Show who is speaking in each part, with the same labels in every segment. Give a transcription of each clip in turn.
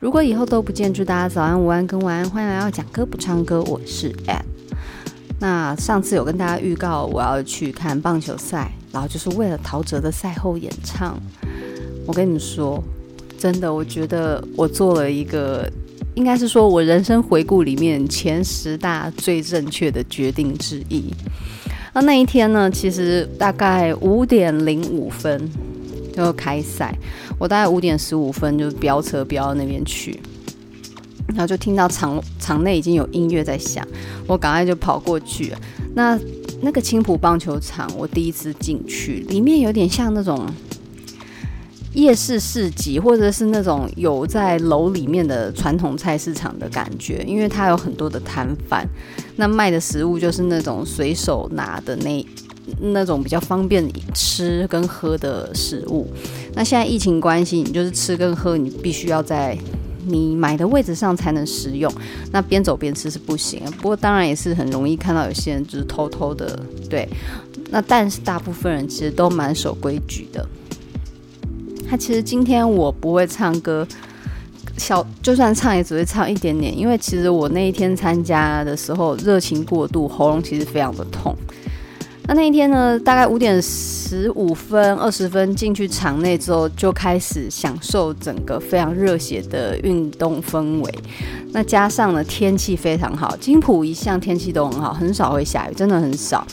Speaker 1: 如果以后都不见，祝大家早安、午安跟晚安。欢迎来到讲歌不唱歌，我是 App。那上次有跟大家预告我要去看棒球赛，然后就是为了陶喆的赛后演唱。我跟你们说，真的，我觉得我做了一个，应该是说我人生回顾里面前十大最正确的决定之一。那那一天呢，其实大概五点零五分。就开赛，我大概五点十五分就飙车飙到那边去，然后就听到场场内已经有音乐在响，我赶快就跑过去。那那个青埔棒球场，我第一次进去，里面有点像那种夜市市集，或者是那种有在楼里面的传统菜市场的感觉，因为它有很多的摊贩，那卖的食物就是那种随手拿的那。那种比较方便吃跟喝的食物，那现在疫情关系，你就是吃跟喝，你必须要在你买的位置上才能食用。那边走边吃是不行，不过当然也是很容易看到有些人就是偷偷的，对。那但是大部分人其实都蛮守规矩的。他其实今天我不会唱歌，小就算唱也只会唱一点点，因为其实我那一天参加的时候热情过度，喉咙其实非常的痛。那一天呢，大概五点十五分、二十分进去场内之后，就开始享受整个非常热血的运动氛围。那加上呢，天气非常好，金浦一向天气都很好，很少会下雨，真的很少。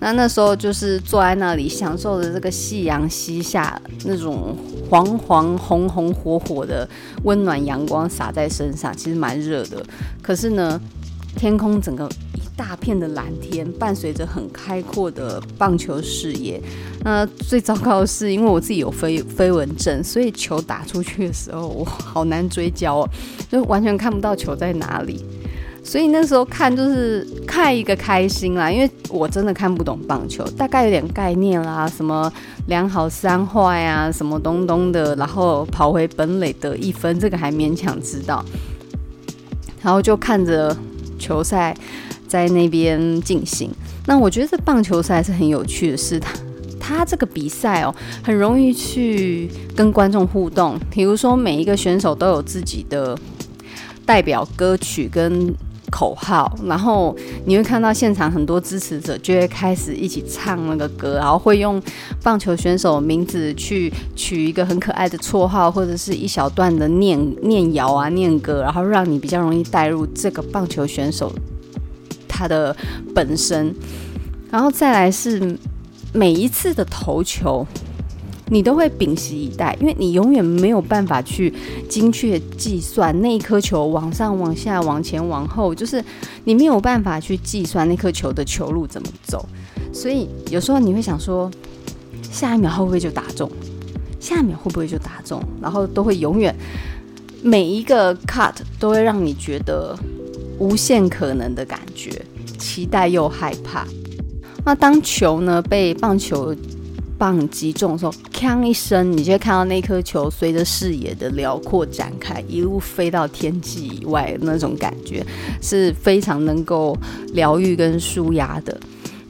Speaker 1: 那那时候就是坐在那里，享受着这个夕阳西下，那种黄黄、红红火火的温暖阳光洒在身上，其实蛮热的。可是呢，天空整个。大片的蓝天，伴随着很开阔的棒球视野。那最糟糕的是，因为我自己有飞飞蚊症，所以球打出去的时候，我好难追焦哦，就完全看不到球在哪里。所以那时候看就是看一个开心啦，因为我真的看不懂棒球，大概有点概念啦，什么两好三坏啊，什么东东的，然后跑回本垒得一分，这个还勉强知道。然后就看着球赛。在那边进行，那我觉得这棒球赛是很有趣的事，它它这个比赛哦，很容易去跟观众互动。比如说每一个选手都有自己的代表歌曲跟口号，然后你会看到现场很多支持者就会开始一起唱那个歌，然后会用棒球选手名字去取一个很可爱的绰号，或者是一小段的念念谣啊念歌，然后让你比较容易带入这个棒球选手。他的本身，然后再来是每一次的投球，你都会屏息以待，因为你永远没有办法去精确计算那一颗球往上、往下、往前、往后，就是你没有办法去计算那颗球的球路怎么走，所以有时候你会想说，下一秒会不会就打中？下一秒会不会就打中？然后都会永远每一个 cut 都会让你觉得。无限可能的感觉，期待又害怕。那当球呢被棒球棒击中的时候，锵一声，你就会看到那颗球随着视野的辽阔展开，一路飞到天际以外，那种感觉是非常能够疗愈跟舒压的。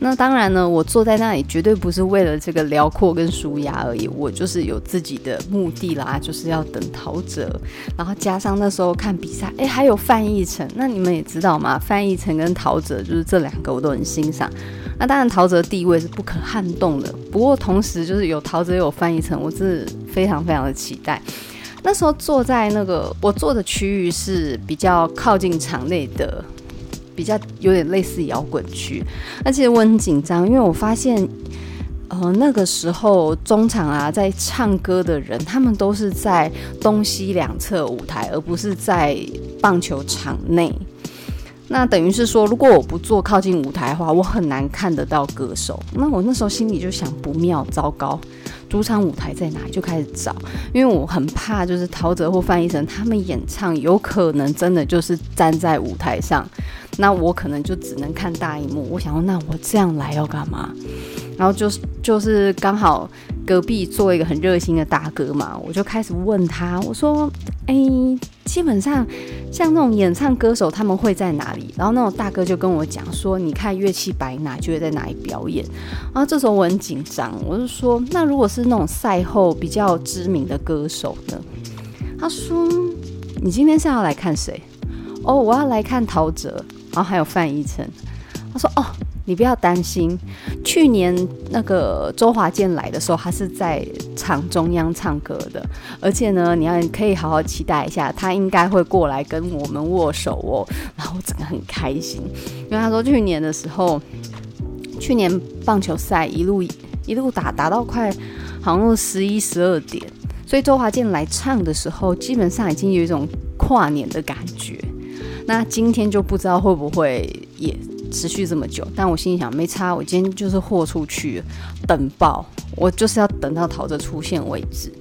Speaker 1: 那当然呢，我坐在那里绝对不是为了这个辽阔跟舒压而已，我就是有自己的目的啦，就是要等陶喆，然后加上那时候看比赛，哎，还有范逸臣，那你们也知道吗？范逸臣跟陶喆就是这两个我都很欣赏。那当然陶喆地位是不可撼动的，不过同时就是有陶喆有范逸臣，我是非常非常的期待。那时候坐在那个我坐的区域是比较靠近场内的。比较有点类似摇滚区，而且我很紧张，因为我发现，呃，那个时候中场啊，在唱歌的人，他们都是在东西两侧舞台，而不是在棒球场内。那等于是说，如果我不坐靠近舞台的话，我很难看得到歌手。那我那时候心里就想，不妙，糟糕。主场舞台在哪里？就开始找，因为我很怕，就是陶喆或范逸臣他们演唱，有可能真的就是站在舞台上，那我可能就只能看大荧幕。我想说，那我这样来要干嘛？然后就是就是刚好隔壁做一个很热心的大哥嘛，我就开始问他，我说：“哎，基本上像那种演唱歌手，他们会在哪里？然后那种大哥就跟我讲说，你看乐器摆哪就会在哪里表演。然后这时候我很紧张，我就说，那如果是那种赛后比较知名的歌手呢？他说，你今天是要来看谁？哦，我要来看陶喆，然后还有范逸臣。他说，哦。你不要担心，去年那个周华健来的时候，他是在场中央唱歌的，而且呢，你要可以好好期待一下，他应该会过来跟我们握手哦。然后我整个很开心，因为他说去年的时候，去年棒球赛一路一路打打到快好像十一十二点，所以周华健来唱的时候，基本上已经有一种跨年的感觉。那今天就不知道会不会也。持续这么久，但我心里想没差，我今天就是豁出去等爆，我就是要等到陶喆出现为止。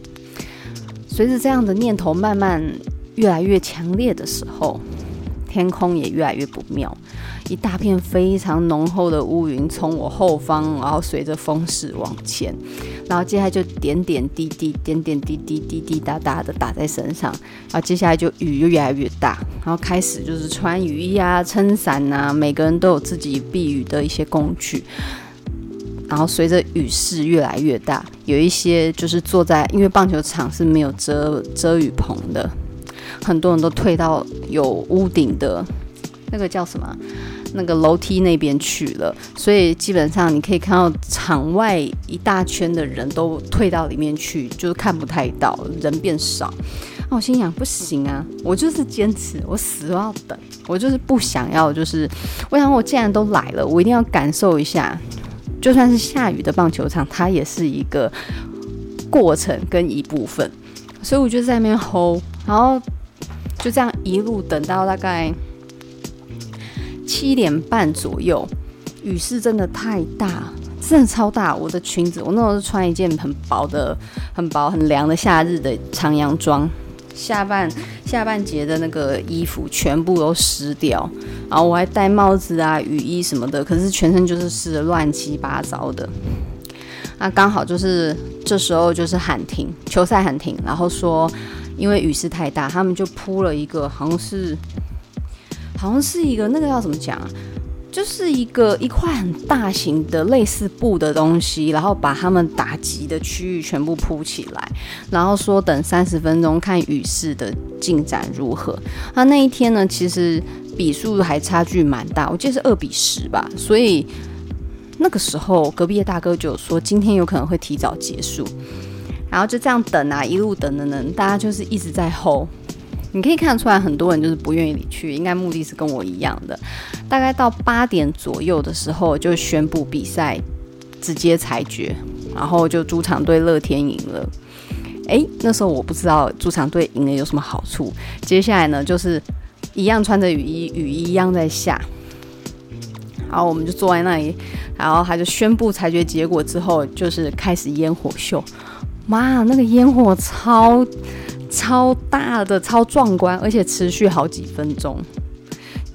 Speaker 1: 随着这样的念头慢慢越来越强烈的时候，天空也越来越不妙，一大片非常浓厚的乌云从我后方，然后随着风势往前，然后接下来就点点滴滴、点点滴滴、滴滴答答的打在身上，然后接下来就雨就越来越大，然后开始就是穿雨衣啊、撑伞啊，每个人都有自己避雨的一些工具，然后随着雨势越来越大，有一些就是坐在，因为棒球场是没有遮遮雨棚的。很多人都退到有屋顶的那个叫什么？那个楼梯那边去了，所以基本上你可以看到场外一大圈的人都退到里面去，就是看不太到，人变少。那我心想，不行啊，我就是坚持，我死都要等，我就是不想要，就是我想我既然都来了，我一定要感受一下，就算是下雨的棒球场，它也是一个过程跟一部分，所以我就在那边吼然后。就这样一路等到大概七点半左右，雨势真的太大，真的超大。我的裙子，我那时候是穿一件很薄的、很薄、很凉的夏日的长洋装，下半下半截的那个衣服全部都湿掉，然后我还戴帽子啊、雨衣什么的，可是全身就是湿的乱七八糟的。那刚好就是这时候就是喊停，球赛喊停，然后说。因为雨势太大，他们就铺了一个，好像是，好像是一个那个要怎么讲啊？就是一个一块很大型的类似布的东西，然后把他们打击的区域全部铺起来，然后说等三十分钟看雨势的进展如何。那那一天呢，其实比数还差距蛮大，我记得是二比十吧。所以那个时候隔壁的大哥就说今天有可能会提早结束。然后就这样等啊，一路等等等，大家就是一直在吼。你可以看得出来，很多人就是不愿意离去，应该目的是跟我一样的。大概到八点左右的时候，就宣布比赛直接裁决，然后就主场队乐天赢了。诶，那时候我不知道主场队赢了有什么好处。接下来呢，就是一样穿着雨衣，雨衣一样在下。然后我们就坐在那里，然后他就宣布裁决结果之后，就是开始烟火秀。妈，那个烟火超超大的，超壮观，而且持续好几分钟，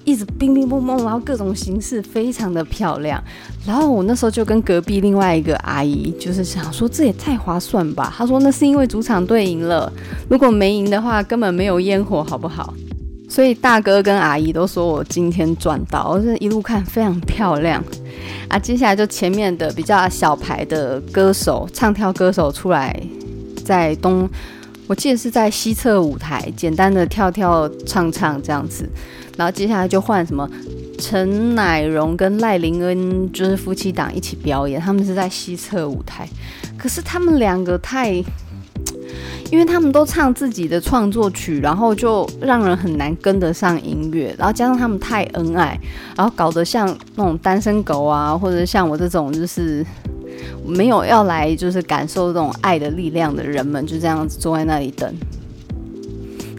Speaker 1: 一直乒乒乓乓，然后各种形式非常的漂亮。然后我那时候就跟隔壁另外一个阿姨，就是想说这也太划算吧。她说那是因为主场队赢了，如果没赢的话，根本没有烟火，好不好？所以大哥跟阿姨都说我今天赚到，我这一路看非常漂亮。啊，接下来就前面的比较小牌的歌手、唱跳歌手出来，在东，我记得是在西侧舞台简单的跳跳唱唱这样子，然后接下来就换什么陈乃荣跟赖林恩，就是夫妻档一起表演，他们是在西侧舞台，可是他们两个太。因为他们都唱自己的创作曲，然后就让人很难跟得上音乐，然后加上他们太恩爱，然后搞得像那种单身狗啊，或者像我这种就是没有要来就是感受这种爱的力量的人们，就这样子坐在那里等。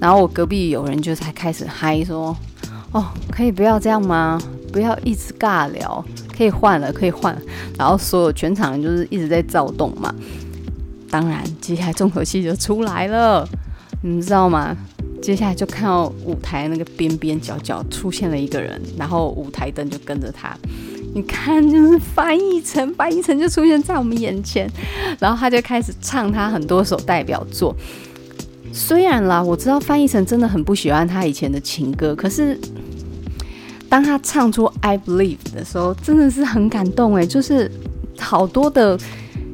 Speaker 1: 然后我隔壁有人就才开始嗨说：“哦，可以不要这样吗？不要一直尬聊，可以换了，可以换。”然后所有全场就是一直在躁动嘛。当然，接下来重头戏就出来了，你们知道吗？接下来就看到舞台那个边边角角出现了一个人，然后舞台灯就跟着他。你看，就是范逸臣，范逸臣就出现在我们眼前，然后他就开始唱他很多首代表作。虽然啦，我知道范逸臣真的很不喜欢他以前的情歌，可是当他唱出《I Believe》的时候，真的是很感动诶，就是好多的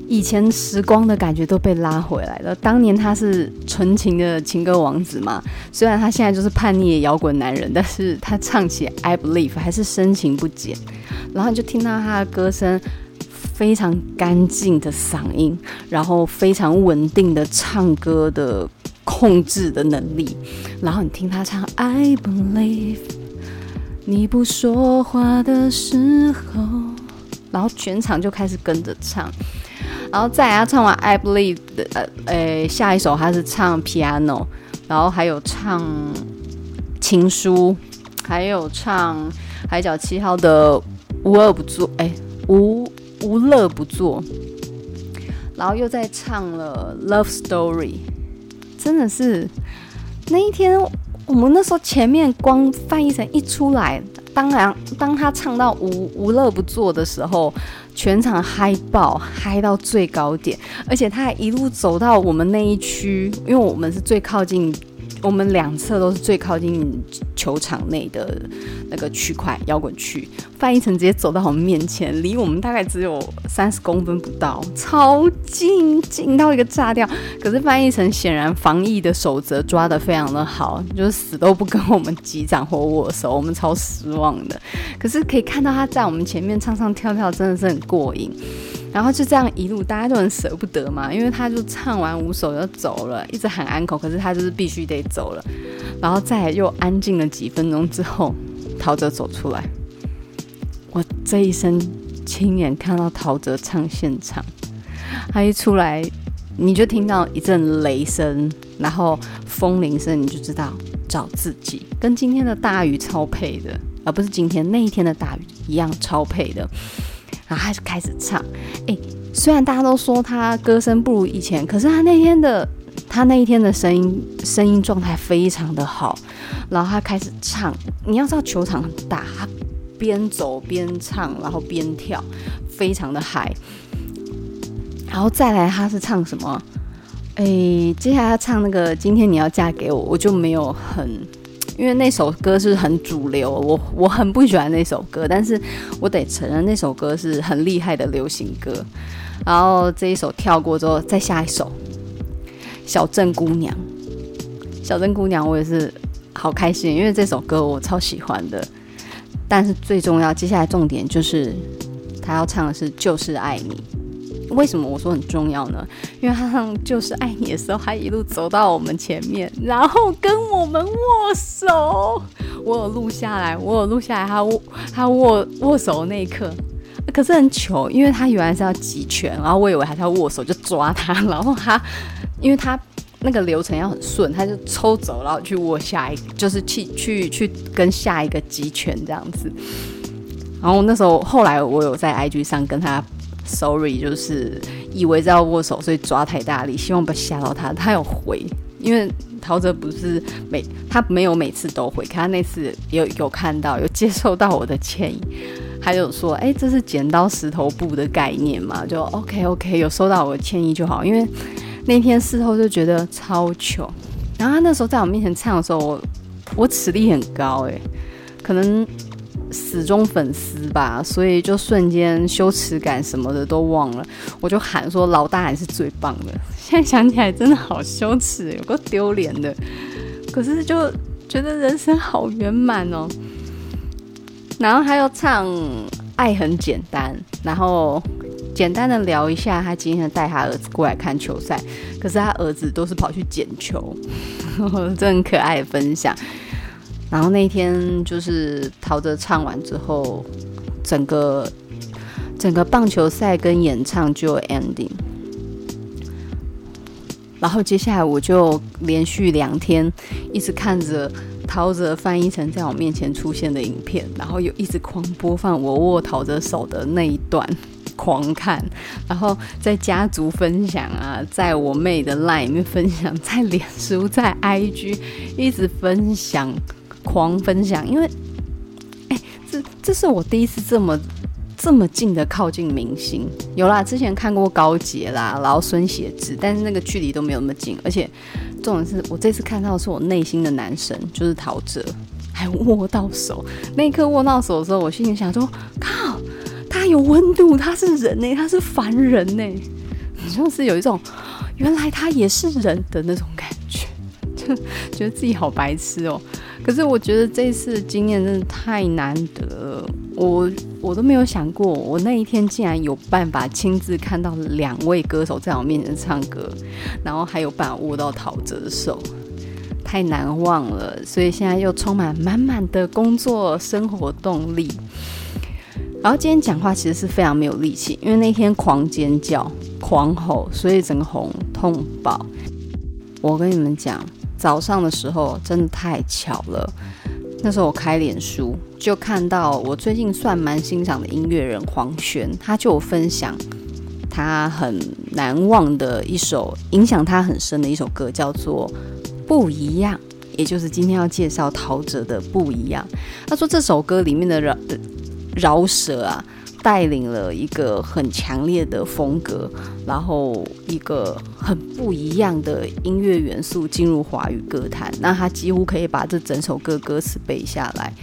Speaker 1: 以前时光的感觉都被拉回来了。当年他是纯情的情歌王子嘛，虽然他现在就是叛逆的摇滚男人，但是他唱起《I Believe》还是深情不减。然后你就听到他的歌声。非常干净的嗓音，然后非常稳定的唱歌的控制的能力，然后你听他唱 I believe，你不说话的时候，然后全场就开始跟着唱，然后再来他唱完 I believe 的呃呃下一首他是唱 piano，然后还有唱情书，还有唱海角七号的无恶不作，哎无。无乐不作，然后又在唱了《Love Story》，真的是那一天，我们那时候前面光范逸臣一出来，当然当他唱到无无乐不作的时候，全场嗨爆，嗨到最高点，而且他还一路走到我们那一区，因为我们是最靠近。我们两侧都是最靠近球场内的那个区块，摇滚区。范逸臣直接走到我们面前，离我们大概只有三十公分不到，超近，近到一个炸掉。可是范逸臣显然防疫的守则抓得非常的好，就是死都不跟我们击掌或握手，我们超失望的。可是可以看到他在我们前面唱唱跳跳，真的是很过瘾。然后就这样一路，大家都很舍不得嘛，因为他就唱完五首就走了，一直喊安可，可是他就是必须得走了。然后再又安静了几分钟之后，陶喆走出来。我这一生亲眼看到陶喆唱现场，他一出来，你就听到一阵雷声，然后风铃声，你就知道找自己，跟今天的大雨超配的，而不是今天那一天的大雨一样超配的。然后他就开始唱，诶，虽然大家都说他歌声不如以前，可是他那天的他那一天的声音声音状态非常的好。然后他开始唱，你要知道球场很大，他边走边唱，然后边跳，非常的嗨。然后再来他是唱什么？诶，接下来他唱那个今天你要嫁给我，我就没有很。因为那首歌是很主流，我我很不喜欢那首歌，但是我得承认那首歌是很厉害的流行歌。然后这一首跳过之后，再下一首《小镇姑娘》。小镇姑娘，我也是好开心，因为这首歌我超喜欢的。但是最重要，接下来重点就是他要唱的是《就是爱你》。为什么我说很重要呢？因为他就是爱你的时候，他一路走到我们前面，然后跟我们握手。我有录下来，我有录下来他握他握握手的那一刻。可是很糗，因为他原来是要击拳，然后我以为他是要握手就抓他，然后他因为他那个流程要很顺，他就抽走，然后去握下一，就是去去去跟下一个击拳这样子。然后那时候后来我有在 IG 上跟他。Sorry，就是以为在要握手，所以抓太大力，希望不要吓到他。他有回，因为陶喆不是每他没有每次都回，可他那次有有看到，有接受到我的歉意，他就说：“哎、这是剪刀石头布的概念嘛？”就 OK OK，有收到我的歉意就好。因为那天事后就觉得超糗，然后他那时候在我面前唱的时候，我我实力很高哎、可能。死忠粉丝吧，所以就瞬间羞耻感什么的都忘了，我就喊说老大还是最棒的。现在想起来真的好羞耻，有够丢脸的。可是就觉得人生好圆满哦。然后他又唱《爱很简单》，然后简单的聊一下他今天带他儿子过来看球赛，可是他儿子都是跑去捡球，这很可爱分享。然后那天就是陶喆唱完之后，整个整个棒球赛跟演唱就 ending。然后接下来我就连续两天一直看着陶喆翻译成在我面前出现的影片，然后又一直狂播放我握陶喆手的那一段，狂看。然后在家族分享啊，在我妹的 line 里面分享，在脸书、在 IG 一直分享。狂分享，因为，哎、这这是我第一次这么这么近的靠近明星。有啦，之前看过高捷啦，然后孙协志，但是那个距离都没有那么近，而且重点是我这次看到的是我内心的男神，就是陶喆，还握到手。那一刻握到手的时候，我心里想说：靠，他有温度，他是人呢，他是凡人呢，就是有一种原来他也是人的那种感觉，就 觉得自己好白痴哦。可是我觉得这次经验真的太难得了，我我都没有想过，我那一天竟然有办法亲自看到两位歌手在我面前唱歌，然后还有办法握到陶喆的手，太难忘了。所以现在又充满满满的工作生活动力。然后今天讲话其实是非常没有力气，因为那天狂尖叫、狂吼，所以整个喉痛爆。我跟你们讲。早上的时候真的太巧了，那时候我开脸书就看到我最近算蛮欣赏的音乐人黄轩，他就分享他很难忘的一首影响他很深的一首歌，叫做《不一样》，也就是今天要介绍陶喆的《不一样》。他说这首歌里面的饶饶舌啊。带领了一个很强烈的风格，然后一个很不一样的音乐元素进入华语歌坛。那他几乎可以把这整首歌歌词背下来，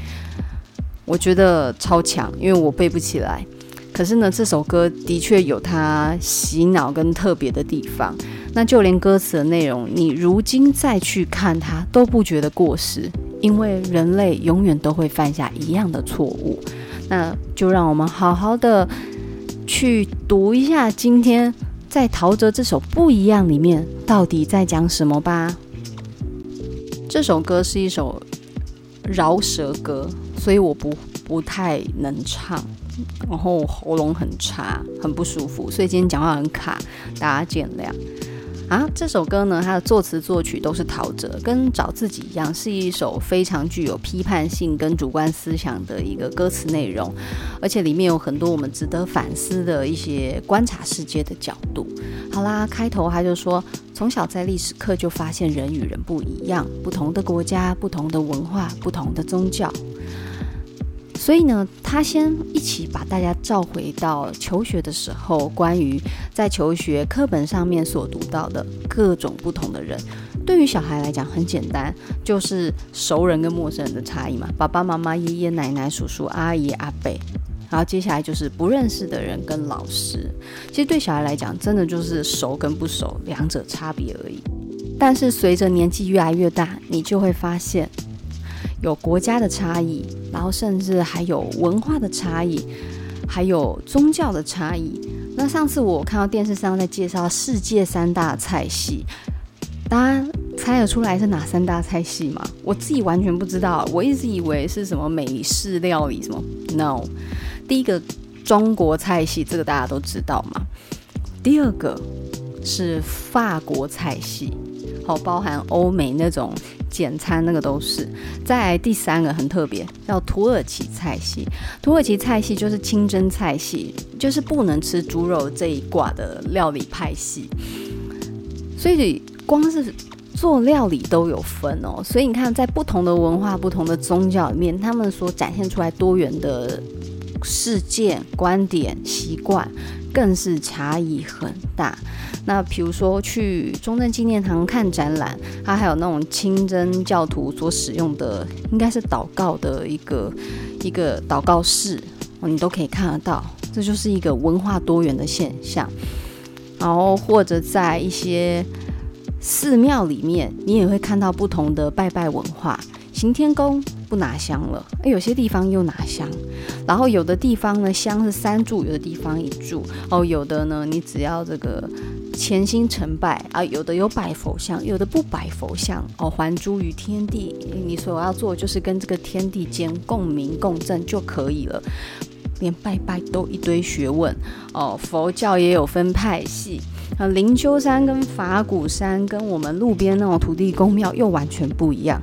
Speaker 1: 我觉得超强，因为我背不起来。可是呢，这首歌的确有它洗脑跟特别的地方。那就连歌词的内容，你如今再去看它，都不觉得过时，因为人类永远都会犯下一样的错误。那就让我们好好的去读一下今天在陶喆这首《不一样》里面到底在讲什么吧。这首歌是一首饶舌歌，所以我不不太能唱，然后喉咙很差，很不舒服，所以今天讲话很卡，大家见谅。啊，这首歌呢，它的作词作曲都是陶喆，跟找自己一样，是一首非常具有批判性跟主观思想的一个歌词内容，而且里面有很多我们值得反思的一些观察世界的角度。好啦，开头他就说，从小在历史课就发现人与人不一样，不同的国家、不同的文化、不同的宗教。所以呢，他先一起把大家召回到求学的时候，关于在求学课本上面所读到的各种不同的人。对于小孩来讲很简单，就是熟人跟陌生人的差异嘛，爸爸妈妈、爷爷奶奶、叔叔阿姨、阿伯。然后接下来就是不认识的人跟老师。其实对小孩来讲，真的就是熟跟不熟两者差别而已。但是随着年纪越来越大，你就会发现。有国家的差异，然后甚至还有文化的差异，还有宗教的差异。那上次我看到电视上在介绍世界三大菜系，大家猜得出来是哪三大菜系吗？我自己完全不知道，我一直以为是什么美式料理什么。No，第一个中国菜系，这个大家都知道嘛。第二个是法国菜系，好，包含欧美那种。简餐那个都是，再来第三个很特别，叫土耳其菜系。土耳其菜系就是清真菜系，就是不能吃猪肉这一挂的料理派系。所以光是做料理都有分哦。所以你看，在不同的文化、不同的宗教里面，他们所展现出来多元的事件观点、习惯，更是差异很大。那比如说去中正纪念堂看展览，它还有那种清真教徒所使用的，应该是祷告的一个一个祷告室，你都可以看得到。这就是一个文化多元的现象。然后或者在一些寺庙里面，你也会看到不同的拜拜文化。行天宫不拿香了，有些地方又拿香。然后有的地方呢，香是三炷，有的地方一炷。哦，有的呢，你只要这个。虔心成拜啊，有的有摆佛像，有的不摆佛像哦。还诸于天地，你所要做就是跟这个天地间共鸣共振就可以了。连拜拜都一堆学问哦。佛教也有分派系啊，灵丘山跟法鼓山跟我们路边那种土地公庙又完全不一样。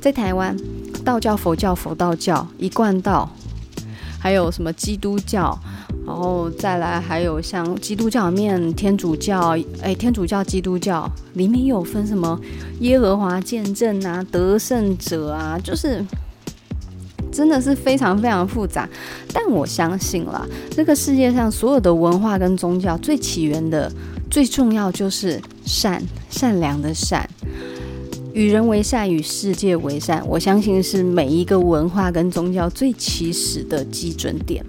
Speaker 1: 在台湾，道教、佛教、佛道教、一贯道，还有什么基督教？然后再来，还有像基督教里面，天主教，哎，天主教、基督教里面又有分什么耶和华见证啊、得胜者啊，就是真的是非常非常复杂。但我相信啦，这个世界上所有的文化跟宗教最起源的、最重要就是善，善良的善。与人为善，与世界为善，我相信是每一个文化跟宗教最起始的基准点。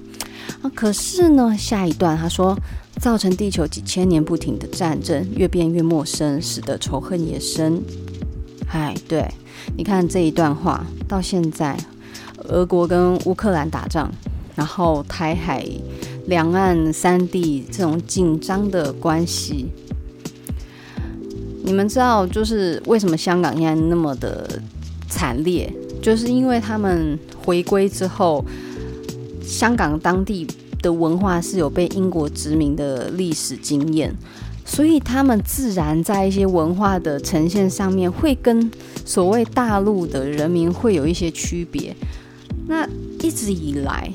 Speaker 1: 啊，可是呢，下一段他说，造成地球几千年不停的战争，越变越陌生，使得仇恨也深。哎，对，你看这一段话，到现在，俄国跟乌克兰打仗，然后台海两岸三地这种紧张的关系。你们知道，就是为什么香港现在那么的惨烈，就是因为他们回归之后，香港当地的文化是有被英国殖民的历史经验，所以他们自然在一些文化的呈现上面，会跟所谓大陆的人民会有一些区别。那一直以来，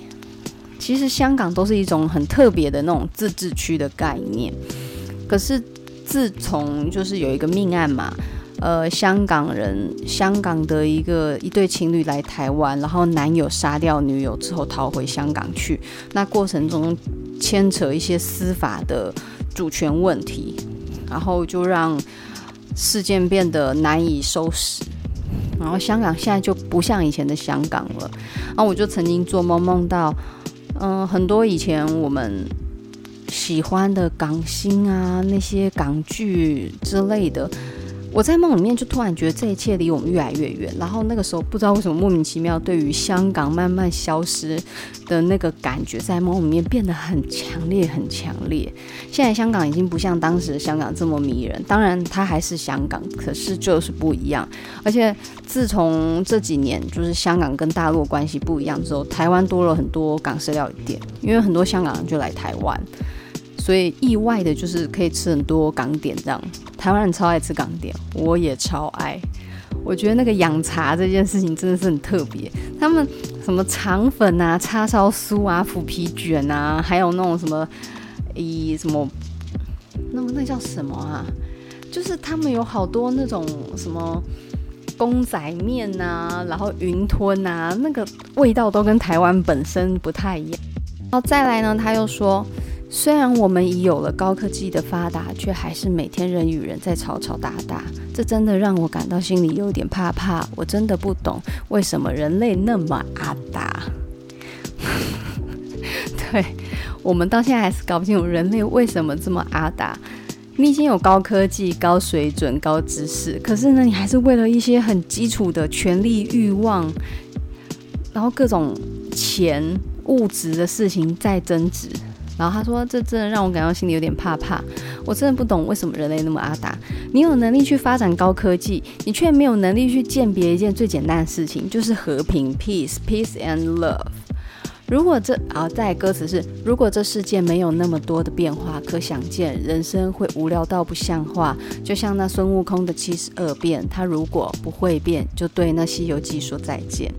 Speaker 1: 其实香港都是一种很特别的那种自治区的概念，可是。自从就是有一个命案嘛，呃，香港人，香港的一个一对情侣来台湾，然后男友杀掉女友之后逃回香港去，那过程中牵扯一些司法的主权问题，然后就让事件变得难以收拾，然后香港现在就不像以前的香港了，然后我就曾经做梦梦到，嗯、很多以前我们。喜欢的港星啊，那些港剧之类的，我在梦里面就突然觉得这一切离我们越来越远。然后那个时候不知道为什么莫名其妙，对于香港慢慢消失的那个感觉，在梦里面变得很强烈，很强烈。现在香港已经不像当时的香港这么迷人，当然它还是香港，可是就是不一样。而且自从这几年就是香港跟大陆关系不一样之后，台湾多了很多港式料理店，因为很多香港人就来台湾。所以意外的就是可以吃很多港点，这样台湾人超爱吃港点，我也超爱。我觉得那个养茶这件事情真的是很特别，他们什么肠粉啊、叉烧酥啊、腐皮卷啊，还有那种什么以什么那么那叫什么啊？就是他们有好多那种什么公仔面啊，然后云吞啊，那个味道都跟台湾本身不太一样。然后再来呢，他又说。虽然我们已有了高科技的发达，却还是每天人与人在吵吵打打，这真的让我感到心里有点怕怕。我真的不懂为什么人类那么阿达。对，我们到现在还是搞不清楚人类为什么这么阿达。你已经有高科技、高水准、高知识，可是呢，你还是为了一些很基础的权力欲望，然后各种钱、物质的事情在争执。然后他说：“这真的让我感到心里有点怕怕。我真的不懂为什么人类那么阿达。你有能力去发展高科技，你却没有能力去鉴别一件最简单的事情，就是和平 （peace, peace and love）。如果这……啊，再歌词是：如果这世界没有那么多的变化，可想见人生会无聊到不像话。就像那孙悟空的七十二变，他如果不会变，就对那《西游记》说再见。”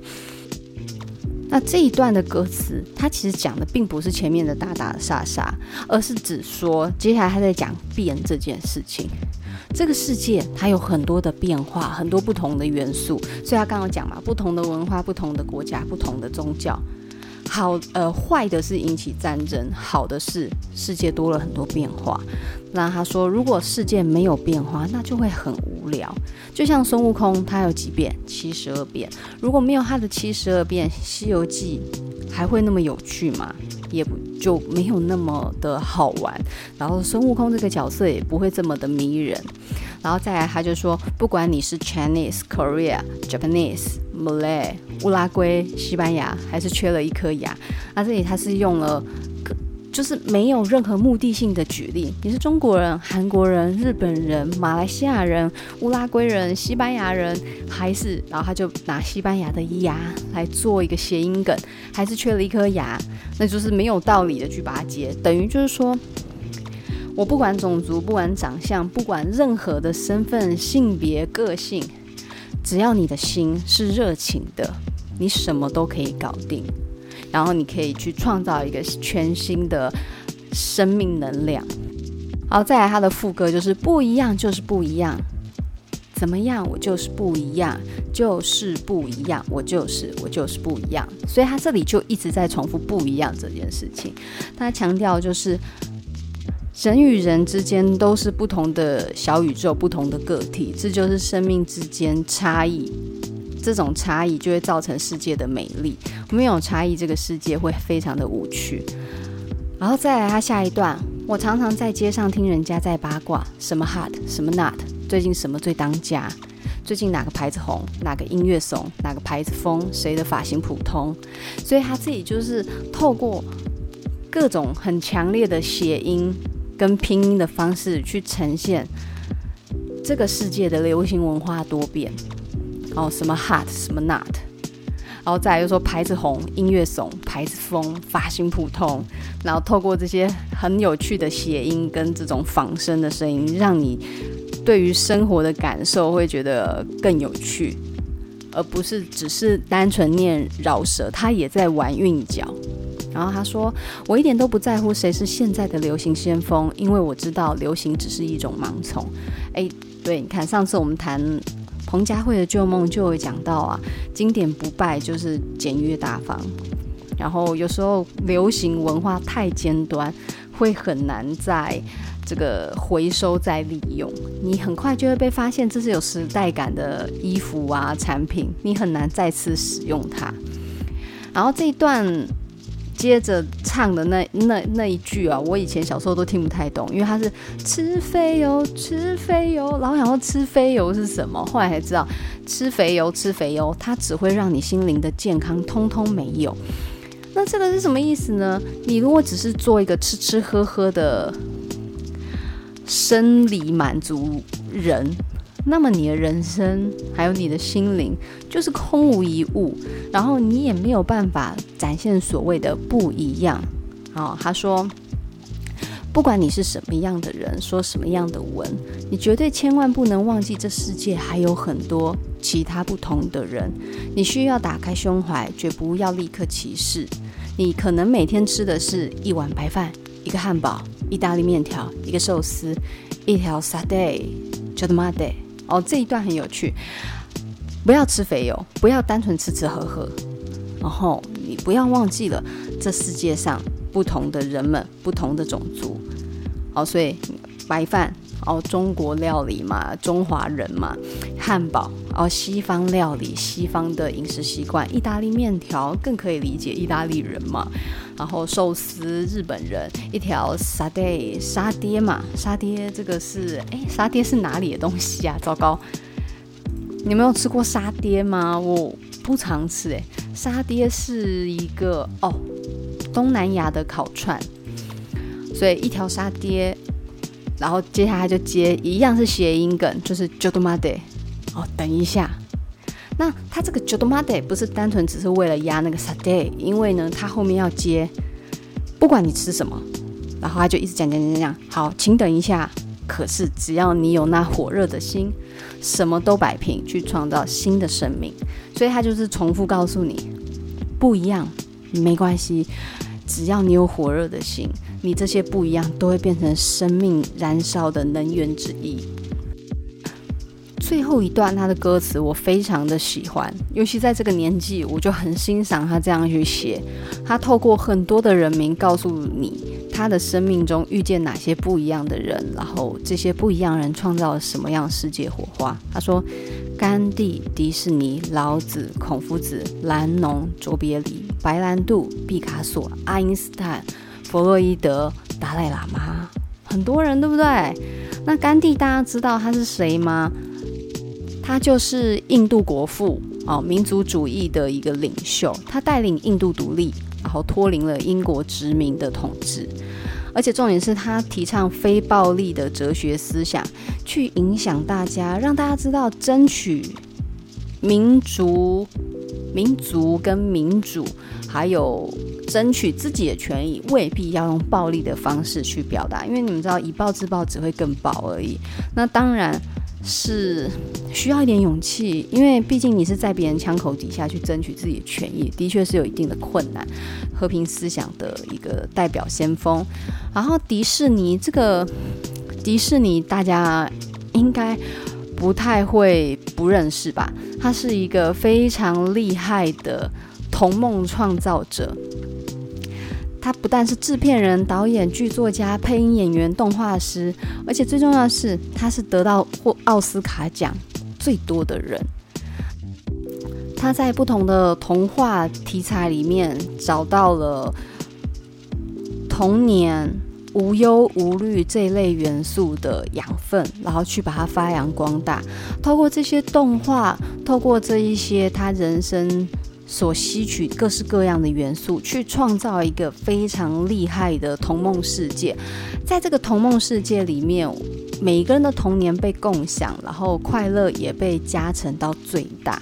Speaker 1: 那这一段的歌词，它其实讲的并不是前面的打打杀杀，而是只说接下来他在讲变这件事情。这个世界它有很多的变化，很多不同的元素，所以他刚刚讲嘛，不同的文化、不同的国家、不同的宗教。好，呃，坏的是引起战争，好的是世界多了很多变化。那他说，如果世界没有变化，那就会很无聊。就像孙悟空，他有几变？七十二变。如果没有他的七十二变，《西游记》还会那么有趣吗？也不就没有那么的好玩。然后孙悟空这个角色也不会这么的迷人。然后再来，他就说，不管你是 Chinese、Korea、Japanese、Malay、乌拉圭、西班牙，还是缺了一颗牙，那这里他是用了，就是没有任何目的性的举例。你是中国人、韩国人、日本人、马来西亚人、乌拉圭人、西班牙人，还是，然后他就拿西班牙的牙来做一个谐音梗，还是缺了一颗牙，那就是没有道理的去把它接，等于就是说。我不管种族，不管长相，不管任何的身份、性别、个性，只要你的心是热情的，你什么都可以搞定。然后你可以去创造一个全新的生命能量。好，再来他的副歌就是不一样，就是不一样。怎么样？我就是不一样，就是不一样。我就是，我就是不一样。所以他这里就一直在重复不一样这件事情。他强调就是。人与人之间都是不同的小宇宙，不同的个体，这就是生命之间差异。这种差异就会造成世界的美丽。没有差异，这个世界会非常的无趣。然后再来他下一段，我常常在街上听人家在八卦，什么 hot，什么 not，最近什么最当家，最近哪个牌子红，哪个音乐怂，哪个牌子疯，谁的发型普通。所以他自己就是透过各种很强烈的谐音。跟拼音的方式去呈现这个世界的流行文化多变。哦，什么 hot 什么 not，然后再来又说牌子红，音乐怂，牌子疯，发型普通，然后透过这些很有趣的谐音跟这种仿生的声音，让你对于生活的感受会觉得更有趣，而不是只是单纯念饶舌，他也在玩韵脚。然后他说：“我一点都不在乎谁是现在的流行先锋，因为我知道流行只是一种盲从。”哎，对，你看上次我们谈彭佳慧的旧梦就有讲到啊，经典不败就是简约大方。然后有时候流行文化太尖端，会很难在这个回收再利用。你很快就会被发现这是有时代感的衣服啊产品，你很难再次使用它。然后这一段。接着唱的那那那一句啊，我以前小时候都听不太懂，因为他是吃肥油吃肥油，然后想说吃肥油是什么，后来才知道吃肥油吃肥油，它只会让你心灵的健康通通没有。那这个是什么意思呢？你如果只是做一个吃吃喝喝的生理满足人。那么你的人生还有你的心灵就是空无一物，然后你也没有办法展现所谓的不一样。哦，他说，不管你是什么样的人，说什么样的文，你绝对千万不能忘记这世界还有很多其他不同的人。你需要打开胸怀，绝不要立刻歧视。你可能每天吃的是一碗白饭、一个汉堡、意大利面条、一个寿司、一条沙爹、ちょっと待って。 哦，这一段很有趣，不要吃肥油，不要单纯吃吃喝喝，然后你不要忘记了这世界上不同的人们，不同的种族。哦，所以白饭，哦，中国料理嘛，中华人嘛，汉堡，哦，西方料理，西方的饮食习惯，意大利面条更可以理解，意大利人嘛。然后寿司，日本人一条沙爹，沙爹嘛，沙爹这个是哎，沙爹是哪里的东西啊？糟糕，你没有吃过沙爹吗？我不常吃哎，沙爹是一个哦，东南亚的烤串，所以一条沙爹，然后接下来就接一样是谐音梗，就是ちょっと待って 哦，等一下。那他这个ちょっと待って不是单纯只是为了压那个沙爹，因为呢，他后面要接，不管你吃什么，然后他就一直讲讲讲讲，好，请等一下。可是只要你有那火热的心，什么都摆平，去创造新的生命。所以他就是重复告诉你，不一样没关系，只要你有火热的心，你这些不一样都会变成生命燃烧的能源之一。 最后一段他的歌词我非常的喜欢，尤其在这个年纪，我就很欣赏他这样去写。他透过很多的人名告诉你，他的生命中遇见哪些不一样的人，然后这些不一样人创造了什么样世界火花。他说，甘地、迪士尼、老子、孔夫子、蓝农、卓别林、白兰度、毕卡索、爱因斯坦、弗洛伊德、达赖喇嘛，很多人对不对？那甘地大家知道他是谁吗？他就是印度国父哦，民族主义的一个领袖。他带领印度独立，然后脱离了英国殖民的统治。而且重点是他提倡非暴力的哲学思想，去影响大家，让大家知道争取民族、民族跟民主，还有争取自己的权益，未必要用暴力的方式去表达。因为你们知道，以暴制暴只会更暴而已。那当然。是需要一点勇气，因为毕竟你是在别人枪口底下去争取自己的权益，的确是有一定的困难。和平思想的一个代表先锋，然后迪士尼这个迪士尼大家应该不太会不认识吧？他是一个非常厉害的童梦创造者。他不但是制片人、导演、剧作家、配音演员、动画师，而且最重要的是，他是得到获奥斯卡奖最多的人。他在不同的童话题材里面找到了童年无忧无虑这一类元素的养分，然后去把它发扬光大。透过这些动画，透过这一些他人生。所吸取各式各样的元素，去创造一个非常厉害的童梦世界。在这个童梦世界里面，每一个人的童年被共享，然后快乐也被加成到最大。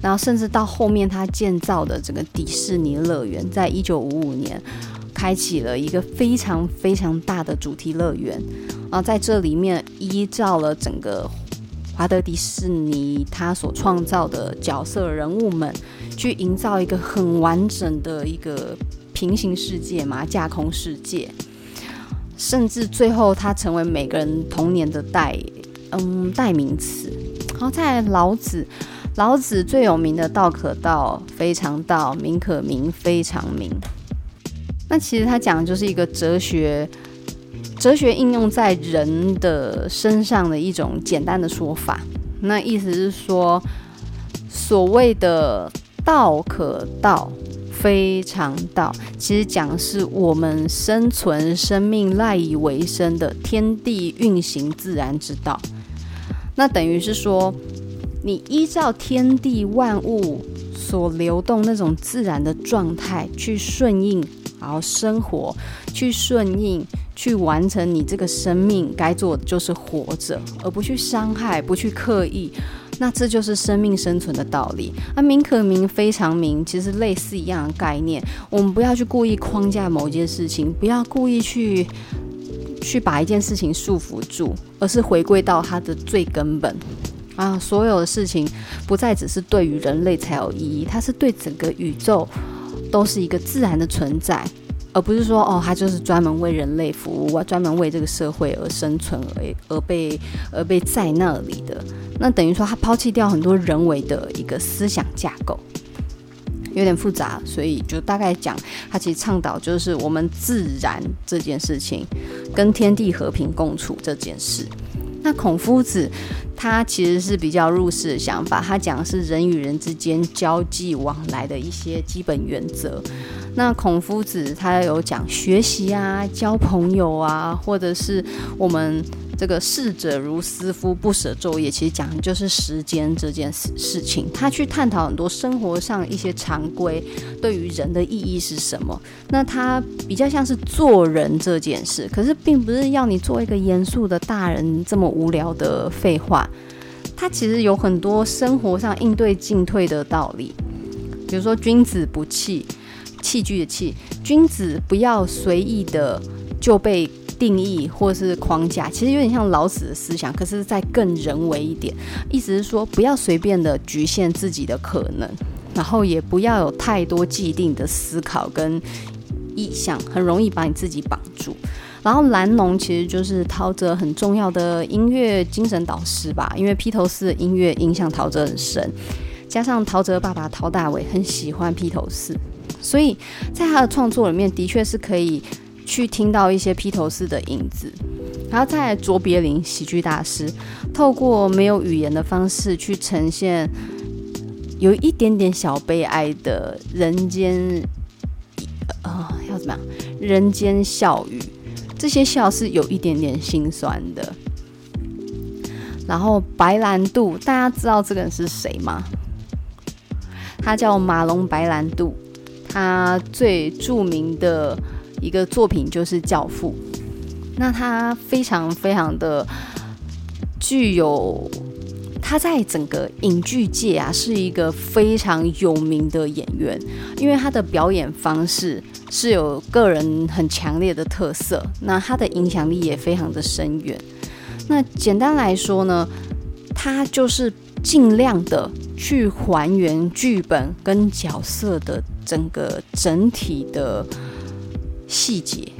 Speaker 1: 然后，甚至到后面他建造的这个迪士尼乐园，在一九五五年开启了一个非常非常大的主题乐园。啊在这里面，依照了整个。华德迪士尼他所创造的角色人物们，去营造一个很完整的一个平行世界嘛，架空世界，甚至最后他成为每个人童年的代嗯代名词。好，在老子，老子最有名的“道可道，非常道；名可名，非常名”。那其实他讲的就是一个哲学。哲学应用在人的身上的一种简单的说法，那意思是说，所谓的道可道，非常道，其实讲的是我们生存、生命赖以为生的天地运行自然之道。那等于是说，你依照天地万物所流动那种自然的状态去顺应，然后生活，去顺应。去完成你这个生命该做的就是活着，而不去伤害，不去刻意。那这就是生命生存的道理。啊名可名，非常名，其实类似一样的概念。我们不要去故意框架某件事情，不要故意去去把一件事情束缚住，而是回归到它的最根本啊！所有的事情不再只是对于人类才有意义，它是对整个宇宙都是一个自然的存在。而不是说哦，他就是专门为人类服务啊，专门为这个社会而生存而而被而被在那里的，那等于说他抛弃掉很多人为的一个思想架构，有点复杂，所以就大概讲，他其实倡导就是我们自然这件事情，跟天地和平共处这件事。那孔夫子他其实是比较入世的想法，他讲的是人与人之间交际往来的一些基本原则。那孔夫子他有讲学习啊、交朋友啊，或者是我们这个逝者如斯夫，不舍昼夜，其实讲的就是时间这件事事情。他去探讨很多生活上一些常规对于人的意义是什么。那他比较像是做人这件事，可是并不是要你做一个严肃的大人这么无聊的废话。他其实有很多生活上应对进退的道理，比如说君子不器。器具的器，君子不要随意的就被定义或是框架，其实有点像老子的思想，可是再更人为一点。意思是说，不要随便的局限自己的可能，然后也不要有太多既定的思考跟意向，很容易把你自己绑住。然后蓝龙其实就是陶喆很重要的音乐精神导师吧，因为披头士的音乐影响陶喆很深，加上陶喆爸爸陶大伟很喜欢披头士。所以在他的创作里面，的确是可以去听到一些披头士的影子。然后在卓别林喜剧大师，透过没有语言的方式去呈现有一点点小悲哀的人间，呃，要怎么样？人间笑语，这些笑是有一点点心酸的。然后白兰度，大家知道这个人是谁吗？他叫马龙白兰度。他最著名的一个作品就是《教父》，那他非常非常的具有，他在整个影剧界啊是一个非常有名的演员，因为他的表演方式是有个人很强烈的特色，那他的影响力也非常的深远。那简单来说呢，他就是尽量的去还原剧本跟角色的。整个整体的细节，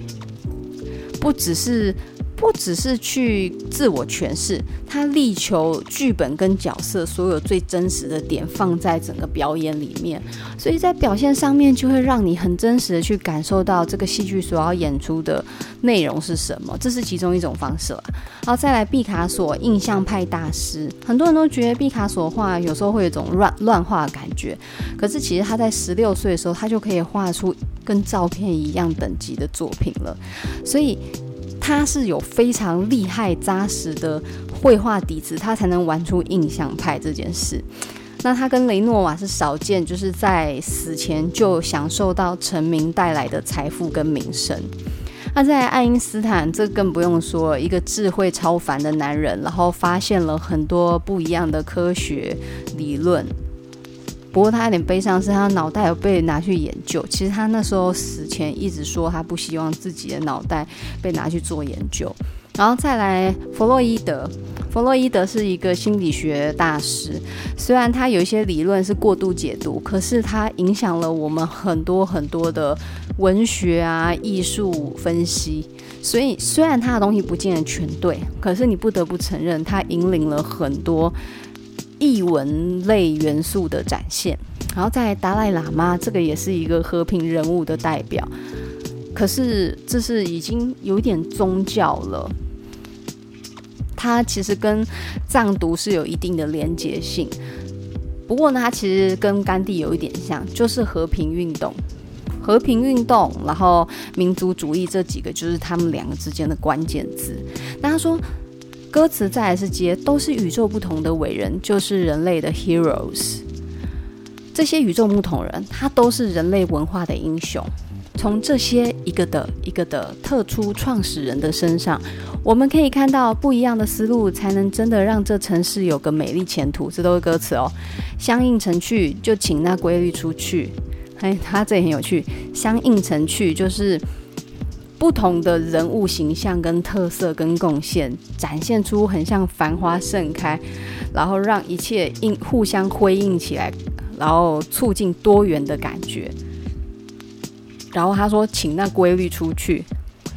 Speaker 1: 不只是不只是去自我诠释，他力求剧本跟角色所有最真实的点放在整个表演里面，所以在表现上面就会让你很真实的去感受到这个戏剧所要演出的内容是什么，这是其中一种方式了。然后再来毕卡索，印象派大师，很多人都觉得毕卡索画有时候会有一种乱乱画的感觉，可是其实他在十六岁的时候，他就可以画出跟照片一样等级的作品了，所以他是有非常厉害扎实的绘画底子，他才能玩出印象派这件事。那他跟雷诺瓦是少见，就是在死前就享受到成名带来的财富跟名声。那在爱因斯坦，这更不用说，一个智慧超凡的男人，然后发现了很多不一样的科学理论。不过他有点悲伤，是他脑袋有被拿去研究。其实他那时候死前一直说，他不希望自己的脑袋被拿去做研究。然后再来弗洛伊德，弗洛伊德是一个心理学大师，虽然他有一些理论是过度解读，可是他影响了我们很多很多的文学啊、艺术分析。所以虽然他的东西不见得全对，可是你不得不承认，他引领了很多译文类元素的展现。然后在达赖喇嘛，这个也是一个和平人物的代表。可是这是已经有点宗教了，它其实跟藏独是有一定的连结性。不过呢，它其实跟甘地有一点像，就是和平运动、和平运动，然后民族主义这几个就是他们两个之间的关键字。那他说，歌词再来是接，都是宇宙不同的伟人，就是人类的 heroes。这些与众不同人，他都是人类文化的英雄。从这些一个的一个的特殊创始人的身上，我们可以看到不一样的思路，才能真的让这城市有个美丽前途。这都是歌词哦。相应成趣，就请那规律出去。哎，他这也很有趣。相应成趣就是不同的人物形象跟特色跟贡献，展现出很像繁花盛开，然后让一切应互相辉映起来，然后促进多元的感觉。然后他说：“请那规律出去。”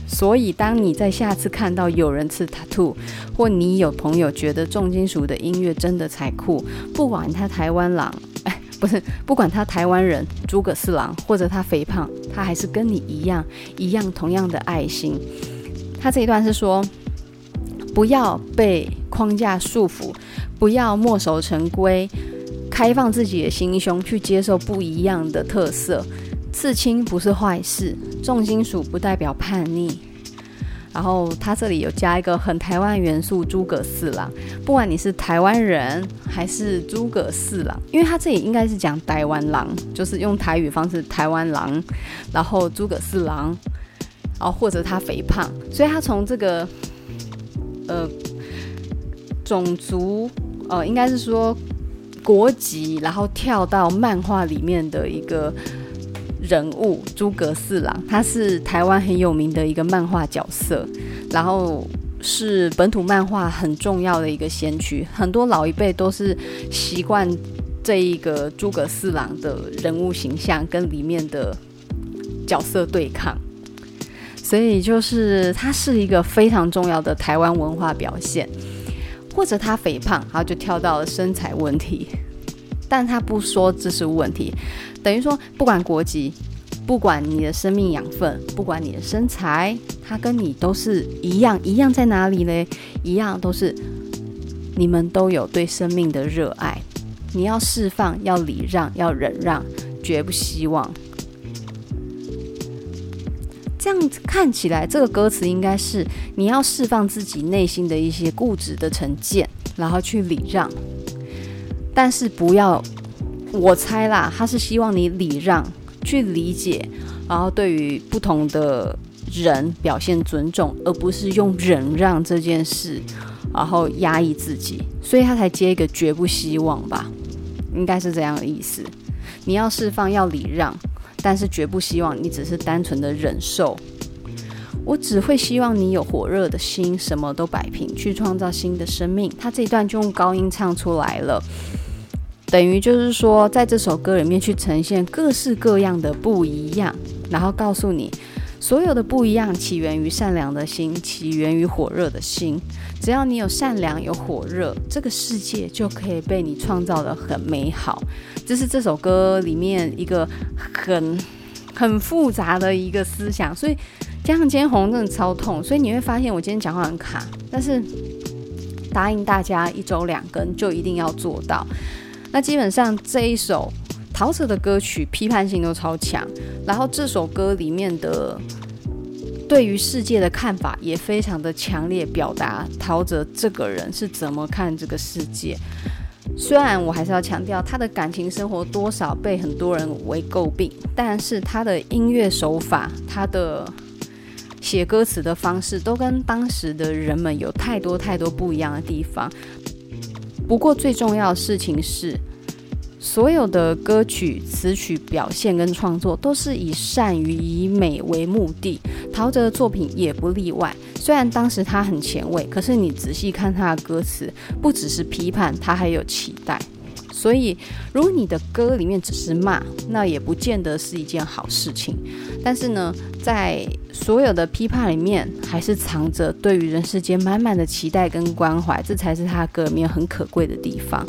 Speaker 1: 所以，当你在下次看到有人刺他吐或你有朋友觉得重金属的音乐真的才酷，不管他台湾狼，不是，不管他台湾人诸葛四郎，或者他肥胖，他还是跟你一样，一样同样的爱心。他这一段是说：不要被框架束缚，不要墨守成规，开放自己的心胸，去接受不一样的特色。刺青不是坏事，重金属不代表叛逆。然后他这里有加一个很台湾元素，诸葛四郎。不管你是台湾人还是诸葛四郎，因为他这里应该是讲台湾狼，就是用台语方式台湾狼。然后诸葛四郎，然后或者他肥胖，所以他从这个呃种族呃应该是说国籍，然后跳到漫画里面的一个。人物诸葛四郎，他是台湾很有名的一个漫画角色，然后是本土漫画很重要的一个先驱，很多老一辈都是习惯这一个诸葛四郎的人物形象跟里面的角色对抗，所以就是他是一个非常重要的台湾文化表现，或者他肥胖，然后就跳到了身材问题，但他不说这是问题。等于说，不管国籍，不管你的生命养分，不管你的身材，他跟你都是一样。一样在哪里呢？一样都是你们都有对生命的热爱。你要释放，要礼让，要忍让，绝不希望。这样子看起来，这个歌词应该是你要释放自己内心的一些固执的成见，然后去礼让，但是不要。我猜啦，他是希望你礼让，去理解，然后对于不同的人表现尊重，而不是用忍让这件事，然后压抑自己，所以他才接一个绝不希望吧，应该是这样的意思。你要释放，要礼让，但是绝不希望你只是单纯的忍受。我只会希望你有火热的心，什么都摆平，去创造新的生命。他这一段就用高音唱出来了。等于就是说，在这首歌里面去呈现各式各样的不一样，然后告诉你，所有的不一样起源于善良的心，起源于火热的心。只要你有善良，有火热，这个世界就可以被你创造得很美好。这是这首歌里面一个很很复杂的一个思想。所以加上今天喉咙真的超痛，所以你会发现我今天讲话很卡。但是答应大家一周两更就一定要做到。那基本上这一首陶喆的歌曲批判性都超强，然后这首歌里面的对于世界的看法也非常的强烈，表达陶喆这个人是怎么看这个世界。虽然我还是要强调他的感情生活多少被很多人为诟病，但是他的音乐手法，他的写歌词的方式，都跟当时的人们有太多太多不一样的地方。不过最重要的事情是。所有的歌曲词曲表现跟创作都是以善于以美为目的，陶喆的作品也不例外。虽然当时他很前卫，可是你仔细看他的歌词，不只是批判，他还有期待。所以，如果你的歌里面只是骂，那也不见得是一件好事情。但是呢，在所有的批判里面，还是藏着对于人世间满满的期待跟关怀，这才是他歌里面很可贵的地方。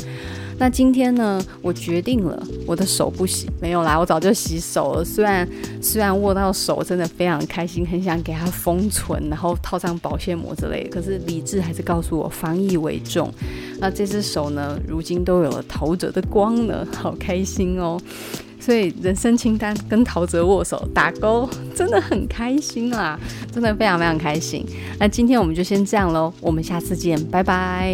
Speaker 1: 那今天呢，我决定了，我的手不洗，没有啦，我早就洗手了。虽然虽然握到手真的非常开心，很想给它封存，然后套上保鲜膜之类，可是理智还是告诉我防疫为重。那这只手呢，如今都有了陶喆的光呢，好开心哦。所以人生清单跟陶喆握手打勾，真的很开心啦，真的非常非常开心。那今天我们就先这样喽，我们下次见，拜拜。